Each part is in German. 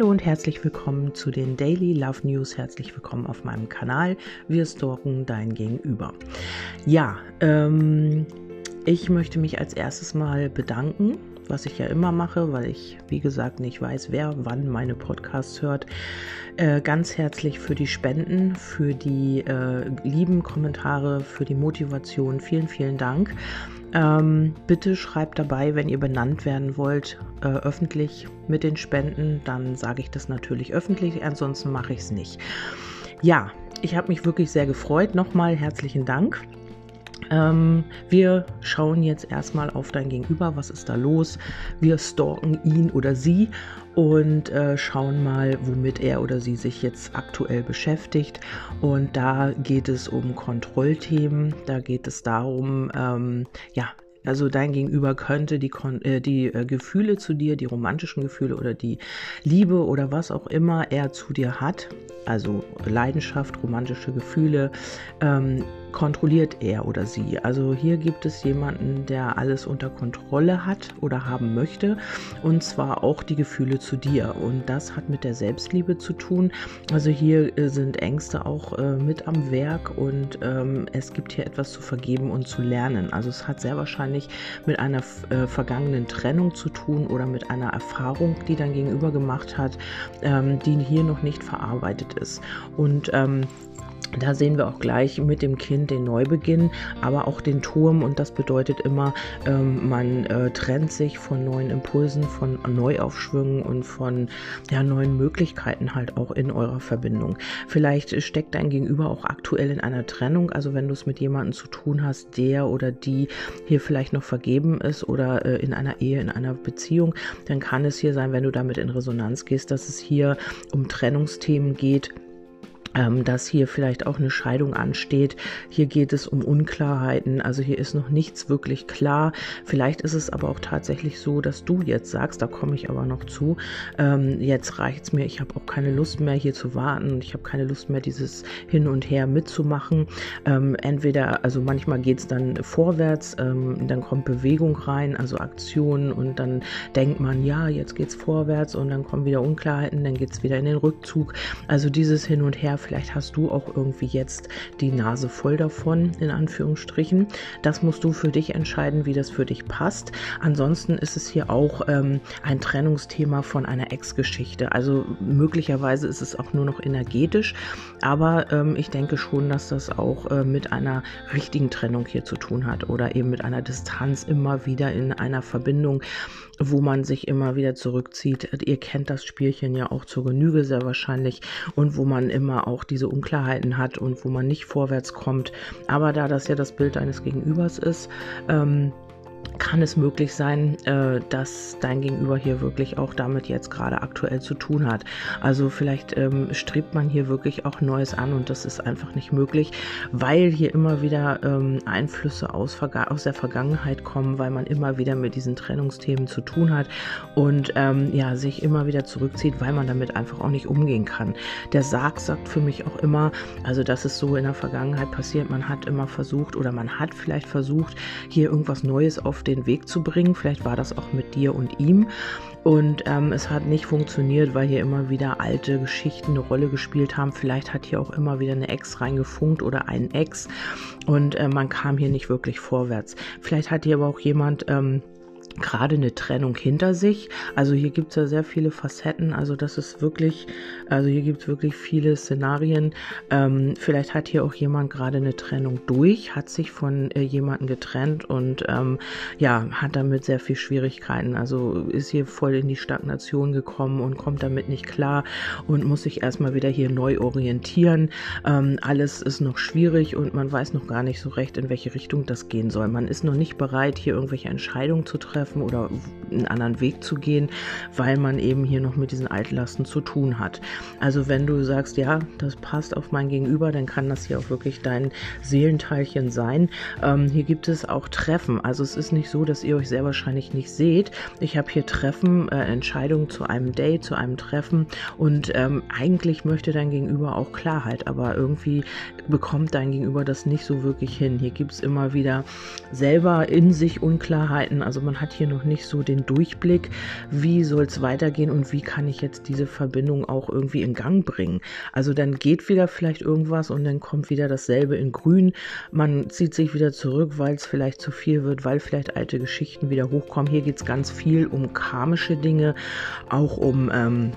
Hallo und herzlich willkommen zu den Daily Love News. Herzlich willkommen auf meinem Kanal. Wir stalken dein Gegenüber. Ja, ähm, ich möchte mich als erstes mal bedanken, was ich ja immer mache, weil ich, wie gesagt, nicht weiß, wer wann meine Podcasts hört. Äh, ganz herzlich für die Spenden, für die äh, lieben Kommentare, für die Motivation. Vielen, vielen Dank. Ähm, bitte schreibt dabei, wenn ihr benannt werden wollt, äh, öffentlich mit den Spenden, dann sage ich das natürlich öffentlich, ansonsten mache ich es nicht. Ja, ich habe mich wirklich sehr gefreut. Nochmal herzlichen Dank. Ähm, wir schauen jetzt erstmal auf dein Gegenüber, was ist da los. Wir stalken ihn oder sie und äh, schauen mal, womit er oder sie sich jetzt aktuell beschäftigt. Und da geht es um Kontrollthemen, da geht es darum, ähm, ja, also dein Gegenüber könnte die, äh, die äh, Gefühle zu dir, die romantischen Gefühle oder die Liebe oder was auch immer er zu dir hat, also Leidenschaft, romantische Gefühle, ähm, kontrolliert er oder sie. Also hier gibt es jemanden, der alles unter Kontrolle hat oder haben möchte und zwar auch die Gefühle zu dir. Und das hat mit der Selbstliebe zu tun. Also hier äh, sind Ängste auch äh, mit am Werk und ähm, es gibt hier etwas zu vergeben und zu lernen. Also es hat sehr wahrscheinlich mit einer äh, vergangenen Trennung zu tun oder mit einer Erfahrung, die dein Gegenüber gemacht hat, ähm, die hier noch nicht verarbeitet ist. Und ähm, da sehen wir auch gleich mit dem Kind den Neubeginn, aber auch den Turm und das bedeutet immer, ähm, man äh, trennt sich von neuen Impulsen, von Neuaufschwüngen und von ja, neuen Möglichkeiten halt auch in eurer Verbindung. Vielleicht steckt dein Gegenüber auch aktuell in einer Trennung, also wenn du es mit jemandem zu tun hast, der oder die hier vielleicht noch vergeben ist oder äh, in einer Ehe, in einer Beziehung, dann kann es hier sein, wenn du damit in Resonanz gehst, dass es hier um Trennungsthemen geht ähm, dass hier vielleicht auch eine Scheidung ansteht. Hier geht es um Unklarheiten, also hier ist noch nichts wirklich klar. Vielleicht ist es aber auch tatsächlich so, dass du jetzt sagst, da komme ich aber noch zu, ähm, jetzt reicht's mir, ich habe auch keine Lust mehr hier zu warten, ich habe keine Lust mehr dieses Hin und Her mitzumachen. Ähm, entweder, also manchmal geht's dann vorwärts, ähm, dann kommt Bewegung rein, also Aktionen und dann denkt man, ja, jetzt geht's vorwärts und dann kommen wieder Unklarheiten, dann geht's wieder in den Rückzug. Also dieses Hin und Her vielleicht hast du auch irgendwie jetzt die Nase voll davon, in Anführungsstrichen. Das musst du für dich entscheiden, wie das für dich passt. Ansonsten ist es hier auch ähm, ein Trennungsthema von einer Ex-Geschichte. Also möglicherweise ist es auch nur noch energetisch, aber ähm, ich denke schon, dass das auch äh, mit einer richtigen Trennung hier zu tun hat oder eben mit einer Distanz immer wieder in einer Verbindung wo man sich immer wieder zurückzieht. Ihr kennt das Spielchen ja auch zur Genüge sehr wahrscheinlich und wo man immer auch diese Unklarheiten hat und wo man nicht vorwärts kommt. Aber da das ja das Bild eines Gegenübers ist, ähm, kann es möglich sein, äh, dass dein Gegenüber hier wirklich auch damit jetzt gerade aktuell zu tun hat. Also vielleicht ähm, strebt man hier wirklich auch Neues an und das ist einfach nicht möglich, weil hier immer wieder ähm, Einflüsse aus, aus der Vergangenheit kommen, weil man immer wieder mit diesen Trennungsthemen zu tun hat und ähm, ja, sich immer wieder zurückzieht, weil man damit einfach auch nicht umgehen kann. Der Sarg sagt für mich auch immer, also das ist so in der Vergangenheit passiert, man hat immer versucht oder man hat vielleicht versucht, hier irgendwas Neues auf den Weg zu bringen. Vielleicht war das auch mit dir und ihm. Und ähm, es hat nicht funktioniert, weil hier immer wieder alte Geschichten eine Rolle gespielt haben. Vielleicht hat hier auch immer wieder eine Ex reingefunkt oder ein Ex. Und äh, man kam hier nicht wirklich vorwärts. Vielleicht hat hier aber auch jemand... Ähm, gerade eine Trennung hinter sich. Also hier gibt es ja sehr viele Facetten. Also das ist wirklich, also hier gibt es wirklich viele Szenarien. Ähm, vielleicht hat hier auch jemand gerade eine Trennung durch, hat sich von äh, jemandem getrennt und ähm, ja, hat damit sehr viel Schwierigkeiten. Also ist hier voll in die Stagnation gekommen und kommt damit nicht klar und muss sich erstmal wieder hier neu orientieren. Ähm, alles ist noch schwierig und man weiß noch gar nicht so recht, in welche Richtung das gehen soll. Man ist noch nicht bereit, hier irgendwelche Entscheidungen zu treffen treffen oder einen anderen Weg zu gehen, weil man eben hier noch mit diesen Altlasten zu tun hat. Also wenn du sagst, ja, das passt auf mein Gegenüber, dann kann das hier auch wirklich dein Seelenteilchen sein. Ähm, hier gibt es auch Treffen. Also es ist nicht so, dass ihr euch sehr wahrscheinlich nicht seht. Ich habe hier Treffen, äh, Entscheidungen zu einem Date, zu einem Treffen und ähm, eigentlich möchte dein Gegenüber auch Klarheit, aber irgendwie bekommt dein Gegenüber das nicht so wirklich hin. Hier gibt es immer wieder selber in sich Unklarheiten. Also man hat hat hier noch nicht so den Durchblick, wie soll es weitergehen und wie kann ich jetzt diese Verbindung auch irgendwie in Gang bringen. Also dann geht wieder vielleicht irgendwas und dann kommt wieder dasselbe in Grün. Man zieht sich wieder zurück, weil es vielleicht zu viel wird, weil vielleicht alte Geschichten wieder hochkommen. Hier geht es ganz viel um karmische Dinge, auch um ähm,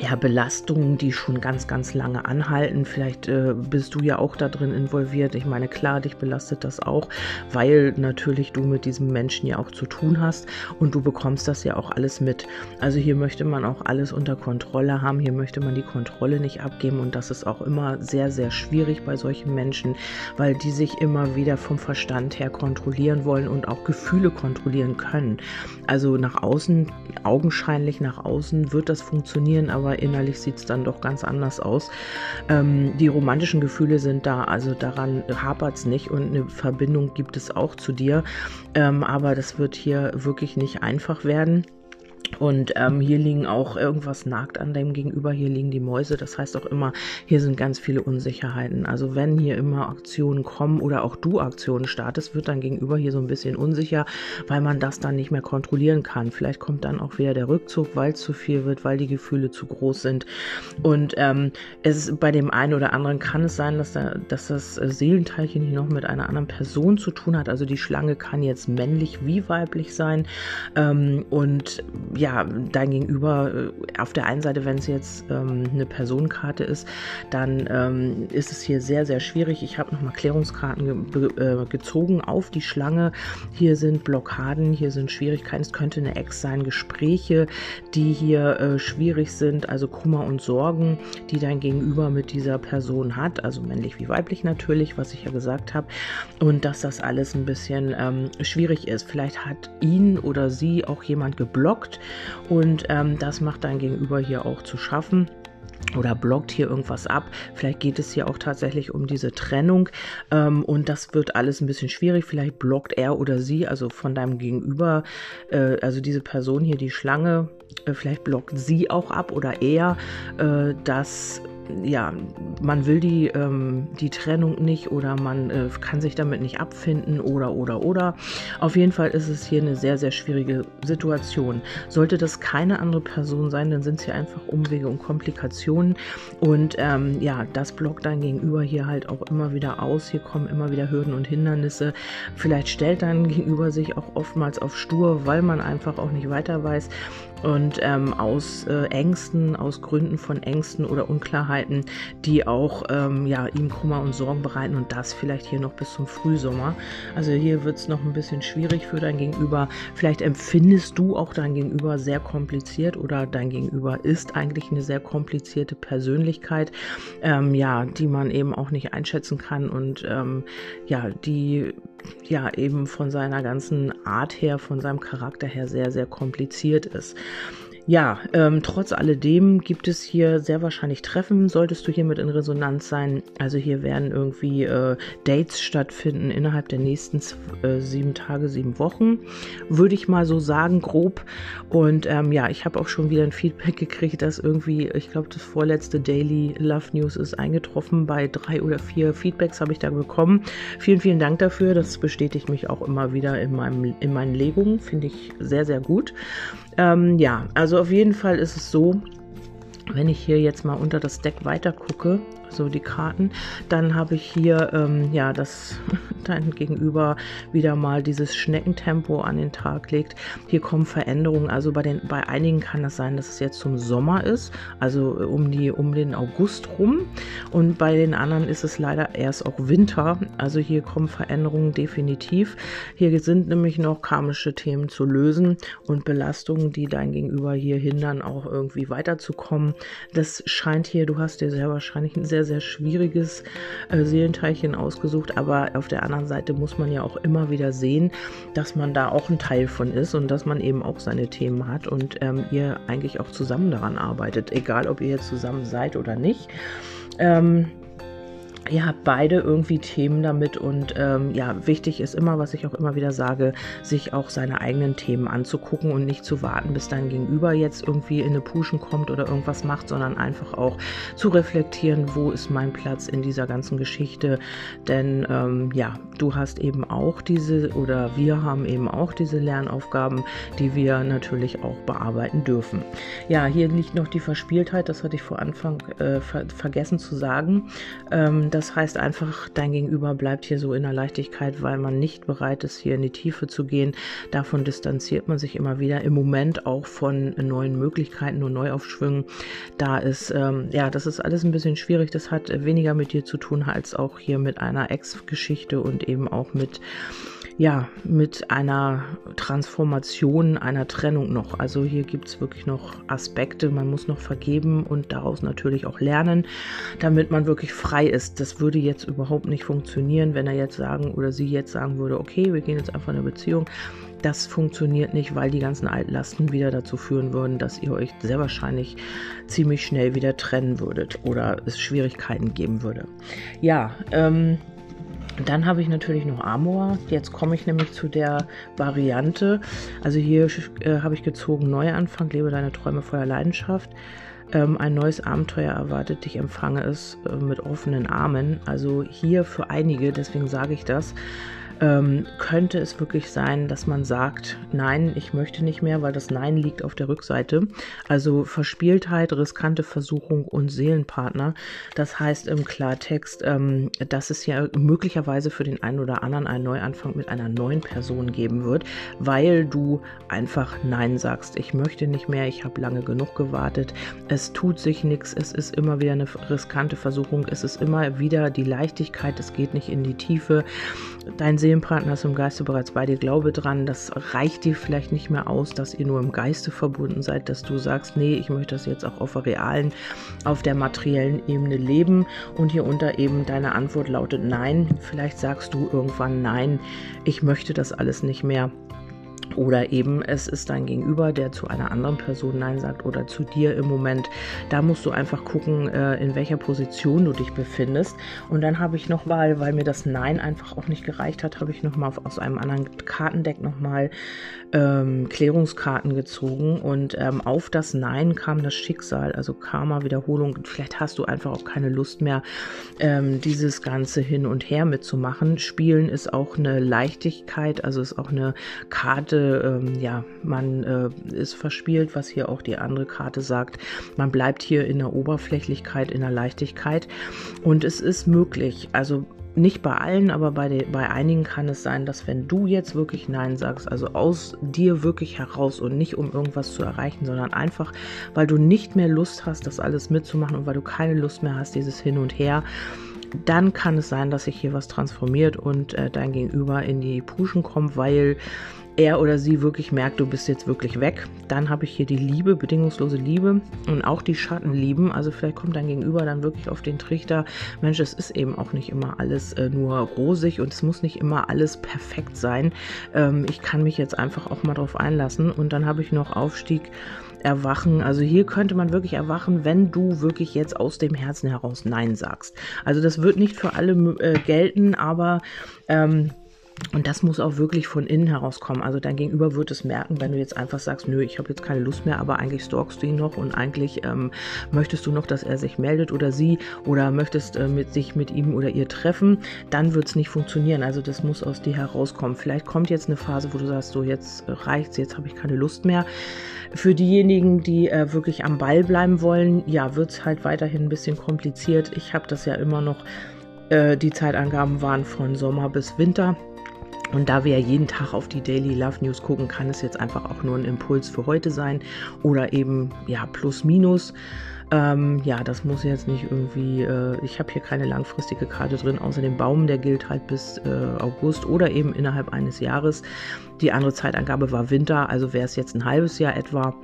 ja, Belastungen, die schon ganz, ganz lange anhalten. Vielleicht äh, bist du ja auch da drin involviert. Ich meine, klar, dich belastet das auch, weil natürlich du mit diesem Menschen ja auch zu tun hast und du bekommst das ja auch alles mit. Also hier möchte man auch alles unter Kontrolle haben. Hier möchte man die Kontrolle nicht abgeben und das ist auch immer sehr, sehr schwierig bei solchen Menschen, weil die sich immer wieder vom Verstand her kontrollieren wollen und auch Gefühle kontrollieren können. Also nach außen, augenscheinlich nach außen wird das funktionieren, aber aber innerlich sieht es dann doch ganz anders aus. Ähm, die romantischen Gefühle sind da, also daran hapert es nicht und eine Verbindung gibt es auch zu dir. Ähm, aber das wird hier wirklich nicht einfach werden. Und ähm, hier liegen auch irgendwas nagt an dem Gegenüber, hier liegen die Mäuse. Das heißt auch immer, hier sind ganz viele Unsicherheiten. Also wenn hier immer Aktionen kommen oder auch du Aktionen startest, wird dein Gegenüber hier so ein bisschen unsicher, weil man das dann nicht mehr kontrollieren kann. Vielleicht kommt dann auch wieder der Rückzug, weil es zu viel wird, weil die Gefühle zu groß sind. Und ähm, es ist, bei dem einen oder anderen kann es sein, dass, da, dass das Seelenteilchen hier noch mit einer anderen Person zu tun hat. Also die Schlange kann jetzt männlich wie weiblich sein. Ähm, und ja, dein Gegenüber, äh, auf der einen Seite, wenn es jetzt ähm, eine Personenkarte ist, dann ähm, ist es hier sehr, sehr schwierig. Ich habe nochmal Klärungskarten ge äh, gezogen auf die Schlange. Hier sind Blockaden, hier sind Schwierigkeiten. Es könnte eine Ex sein, Gespräche, die hier äh, schwierig sind, also Kummer und Sorgen, die dein Gegenüber mit dieser Person hat, also männlich wie weiblich natürlich, was ich ja gesagt habe. Und dass das alles ein bisschen ähm, schwierig ist. Vielleicht hat ihn oder sie auch jemand geblockt und ähm, das macht dein Gegenüber hier auch zu schaffen oder blockt hier irgendwas ab. Vielleicht geht es hier auch tatsächlich um diese Trennung ähm, und das wird alles ein bisschen schwierig. Vielleicht blockt er oder sie, also von deinem Gegenüber, äh, also diese Person hier, die Schlange, äh, vielleicht blockt sie auch ab oder er, äh, dass ja, man will die, ähm, die Trennung nicht oder man äh, kann sich damit nicht abfinden oder oder oder. Auf jeden Fall ist es hier eine sehr, sehr schwierige Situation. Sollte das keine andere Person sein, dann sind es hier einfach Umwege und Komplikationen. Und ähm, ja, das blockt dein Gegenüber hier halt auch immer wieder aus. Hier kommen immer wieder Hürden und Hindernisse. Vielleicht stellt dein Gegenüber sich auch oftmals auf stur, weil man einfach auch nicht weiter weiß. Und ähm, aus äh, Ängsten, aus Gründen von Ängsten oder Unklarheiten, die auch ähm, ja, ihm Kummer und Sorgen bereiten und das vielleicht hier noch bis zum Frühsommer. Also hier wird es noch ein bisschen schwierig für dein Gegenüber. Vielleicht empfindest du auch dein Gegenüber sehr kompliziert oder dein Gegenüber ist eigentlich eine sehr komplizierte Persönlichkeit, ähm, ja, die man eben auch nicht einschätzen kann und ähm, ja, die ja eben von seiner ganzen Art her, von seinem Charakter her sehr, sehr kompliziert ist. Ja, ähm, trotz alledem gibt es hier sehr wahrscheinlich Treffen, solltest du hiermit in Resonanz sein. Also hier werden irgendwie äh, Dates stattfinden innerhalb der nächsten äh, sieben Tage, sieben Wochen, würde ich mal so sagen, grob. Und ähm, ja, ich habe auch schon wieder ein Feedback gekriegt, dass irgendwie, ich glaube, das vorletzte Daily Love News ist eingetroffen. Bei drei oder vier Feedbacks habe ich da bekommen. Vielen, vielen Dank dafür. Das bestätigt mich auch immer wieder in, meinem, in meinen Legungen. Finde ich sehr, sehr gut. Ähm, ja, also auf jeden Fall ist es so, wenn ich hier jetzt mal unter das Deck weiter gucke, so die Karten. Dann habe ich hier ähm, ja das dein Gegenüber wieder mal dieses Schneckentempo an den Tag legt. Hier kommen Veränderungen. Also bei den bei einigen kann es sein, dass es jetzt zum Sommer ist, also äh, um die um den August rum. Und bei den anderen ist es leider erst auch Winter. Also hier kommen Veränderungen definitiv. Hier sind nämlich noch karmische Themen zu lösen und Belastungen, die dein Gegenüber hier hindern, auch irgendwie weiterzukommen. Das scheint hier, du hast dir sehr wahrscheinlich ein sehr sehr, schwieriges äh, Seelenteilchen ausgesucht, aber auf der anderen Seite muss man ja auch immer wieder sehen, dass man da auch ein Teil von ist und dass man eben auch seine Themen hat und ähm, ihr eigentlich auch zusammen daran arbeitet, egal ob ihr jetzt zusammen seid oder nicht. Ähm, ihr habt beide irgendwie Themen damit und ähm, ja, wichtig ist immer, was ich auch immer wieder sage, sich auch seine eigenen Themen anzugucken und nicht zu warten, bis dein Gegenüber jetzt irgendwie in eine Puschen kommt oder irgendwas macht, sondern einfach auch zu reflektieren, wo ist mein Platz in dieser ganzen Geschichte. Denn ähm, ja, du hast eben auch diese oder wir haben eben auch diese Lernaufgaben, die wir natürlich auch bearbeiten dürfen. Ja, hier liegt noch die Verspieltheit, das hatte ich vor Anfang äh, ver vergessen zu sagen. Ähm, das heißt einfach, dein Gegenüber bleibt hier so in der Leichtigkeit, weil man nicht bereit ist, hier in die Tiefe zu gehen. Davon distanziert man sich immer wieder. Im Moment auch von neuen Möglichkeiten und Neuaufschwüngen. Da ist, ähm, ja, das ist alles ein bisschen schwierig. Das hat weniger mit dir zu tun als auch hier mit einer Ex-Geschichte und eben auch mit ja, mit einer Transformation, einer Trennung noch. Also hier gibt es wirklich noch Aspekte, man muss noch vergeben und daraus natürlich auch lernen, damit man wirklich frei ist. Das würde jetzt überhaupt nicht funktionieren, wenn er jetzt sagen oder sie jetzt sagen würde, okay, wir gehen jetzt einfach in eine Beziehung. Das funktioniert nicht, weil die ganzen Altlasten wieder dazu führen würden, dass ihr euch sehr wahrscheinlich ziemlich schnell wieder trennen würdet oder es Schwierigkeiten geben würde. Ja, ähm, dann habe ich natürlich noch Amor. Jetzt komme ich nämlich zu der Variante. Also hier äh, habe ich gezogen Neuanfang, lebe deine Träume voller Leidenschaft. Ähm, ein neues Abenteuer erwartet dich, empfange es äh, mit offenen Armen. Also hier für einige, deswegen sage ich das, ähm, könnte es wirklich sein, dass man sagt, nein, ich möchte nicht mehr, weil das Nein liegt auf der Rückseite. Also Verspieltheit, riskante Versuchung und Seelenpartner. Das heißt im Klartext, ähm, dass es ja möglicherweise für den einen oder anderen einen Neuanfang mit einer neuen Person geben wird, weil du einfach Nein sagst. Ich möchte nicht mehr, ich habe lange genug gewartet. Es tut sich nichts, es ist immer wieder eine riskante Versuchung, es ist immer wieder die Leichtigkeit, es geht nicht in die Tiefe. Dein Seelenpartner ist im Geiste bereits bei dir. Glaube dran, das reicht dir vielleicht nicht mehr aus, dass ihr nur im Geiste verbunden seid, dass du sagst, nee, ich möchte das jetzt auch auf der realen, auf der materiellen Ebene leben. Und hier unter eben deine Antwort lautet nein. Vielleicht sagst du irgendwann nein, ich möchte das alles nicht mehr. Oder eben es ist dein Gegenüber, der zu einer anderen Person Nein sagt oder zu dir im Moment. Da musst du einfach gucken, äh, in welcher Position du dich befindest. Und dann habe ich nochmal, weil mir das Nein einfach auch nicht gereicht hat, habe ich nochmal aus einem anderen Kartendeck nochmal ähm, Klärungskarten gezogen. Und ähm, auf das Nein kam das Schicksal, also Karma, Wiederholung. Vielleicht hast du einfach auch keine Lust mehr, ähm, dieses Ganze hin und her mitzumachen. Spielen ist auch eine Leichtigkeit, also ist auch eine Karte, ähm, ja, man äh, ist verspielt, was hier auch die andere Karte sagt. Man bleibt hier in der Oberflächlichkeit, in der Leichtigkeit. Und es ist möglich, also nicht bei allen, aber bei, den, bei einigen kann es sein, dass wenn du jetzt wirklich Nein sagst, also aus dir wirklich heraus und nicht um irgendwas zu erreichen, sondern einfach, weil du nicht mehr Lust hast, das alles mitzumachen und weil du keine Lust mehr hast, dieses Hin und Her, dann kann es sein, dass sich hier was transformiert und äh, dein Gegenüber in die Puschen kommt, weil er oder sie wirklich merkt, du bist jetzt wirklich weg. Dann habe ich hier die Liebe, bedingungslose Liebe und auch die Schattenlieben. Also vielleicht kommt dein Gegenüber dann wirklich auf den Trichter, Mensch, es ist eben auch nicht immer alles äh, nur rosig und es muss nicht immer alles perfekt sein. Ähm, ich kann mich jetzt einfach auch mal drauf einlassen. Und dann habe ich noch Aufstieg. Erwachen. Also hier könnte man wirklich erwachen, wenn du wirklich jetzt aus dem Herzen heraus Nein sagst. Also das wird nicht für alle äh, gelten, aber ähm, und das muss auch wirklich von innen herauskommen. Also dein Gegenüber wird es merken, wenn du jetzt einfach sagst, nö, ich habe jetzt keine Lust mehr, aber eigentlich stalkst du ihn noch und eigentlich ähm, möchtest du noch, dass er sich meldet oder sie oder möchtest äh, mit sich mit ihm oder ihr treffen, dann wird es nicht funktionieren. Also das muss aus dir herauskommen. Vielleicht kommt jetzt eine Phase, wo du sagst, so jetzt reicht's, jetzt habe ich keine Lust mehr. Für diejenigen, die äh, wirklich am Ball bleiben wollen, ja, wird es halt weiterhin ein bisschen kompliziert. Ich habe das ja immer noch äh, die Zeitangaben waren von Sommer bis Winter. Und da wir ja jeden Tag auf die Daily Love News gucken, kann es jetzt einfach auch nur ein Impuls für heute sein oder eben ja plus minus. Ähm, ja, das muss jetzt nicht irgendwie, äh, ich habe hier keine langfristige Karte drin, außer dem Baum, der gilt halt bis äh, August oder eben innerhalb eines Jahres. Die andere Zeitangabe war Winter, also wäre es jetzt ein halbes Jahr etwa.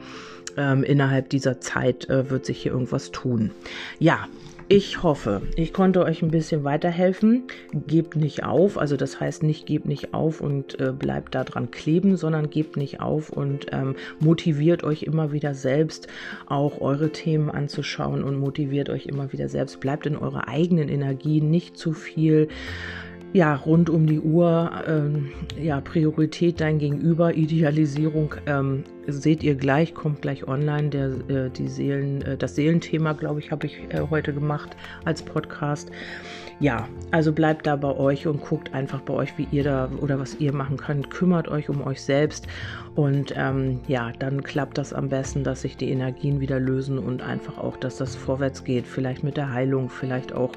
Ähm, innerhalb dieser Zeit äh, wird sich hier irgendwas tun. Ja, Ich hoffe, ich konnte euch ein bisschen weiterhelfen. Gebt nicht auf, also das heißt nicht gebt nicht auf und äh, bleibt da dran kleben, sondern gebt nicht auf und ähm, motiviert euch immer wieder selbst, auch eure Themen anzuschauen und motiviert euch immer wieder selbst. Bleibt in eurer eigenen Energie, nicht zu viel ja, rund um die Uhr, ähm, ja, Priorität dein Gegenüber, Idealisierung, ähm, seht ihr gleich, kommt gleich online. Der, äh, die Seelen, äh, das Seelenthema, glaube ich, habe ich äh, heute gemacht als Podcast ja, also bleibt da bei euch und guckt einfach bei euch, wie ihr da oder was ihr machen könnt. Kümmert euch um euch selbst und ähm, ja, dann klappt das am besten, dass sich die Energien wieder lösen und einfach auch, dass das vorwärts geht. Vielleicht mit der Heilung, vielleicht auch,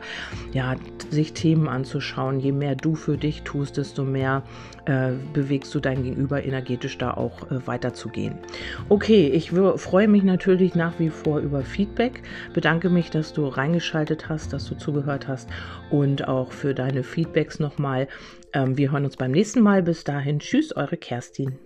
ja, sich Themen anzuschauen. Je mehr du für dich tust, desto mehr äh, bewegst du dein Gegenüber energetisch da auch äh, weiterzugehen. Okay, ich freue mich natürlich nach wie vor über Feedback. Bedanke mich, dass du reingeschaltet hast, dass du zugehört hast und auch für deine Feedbacks nochmal. Ähm, wir hören uns beim nächsten Mal. Bis dahin, tschüss, eure Kerstin.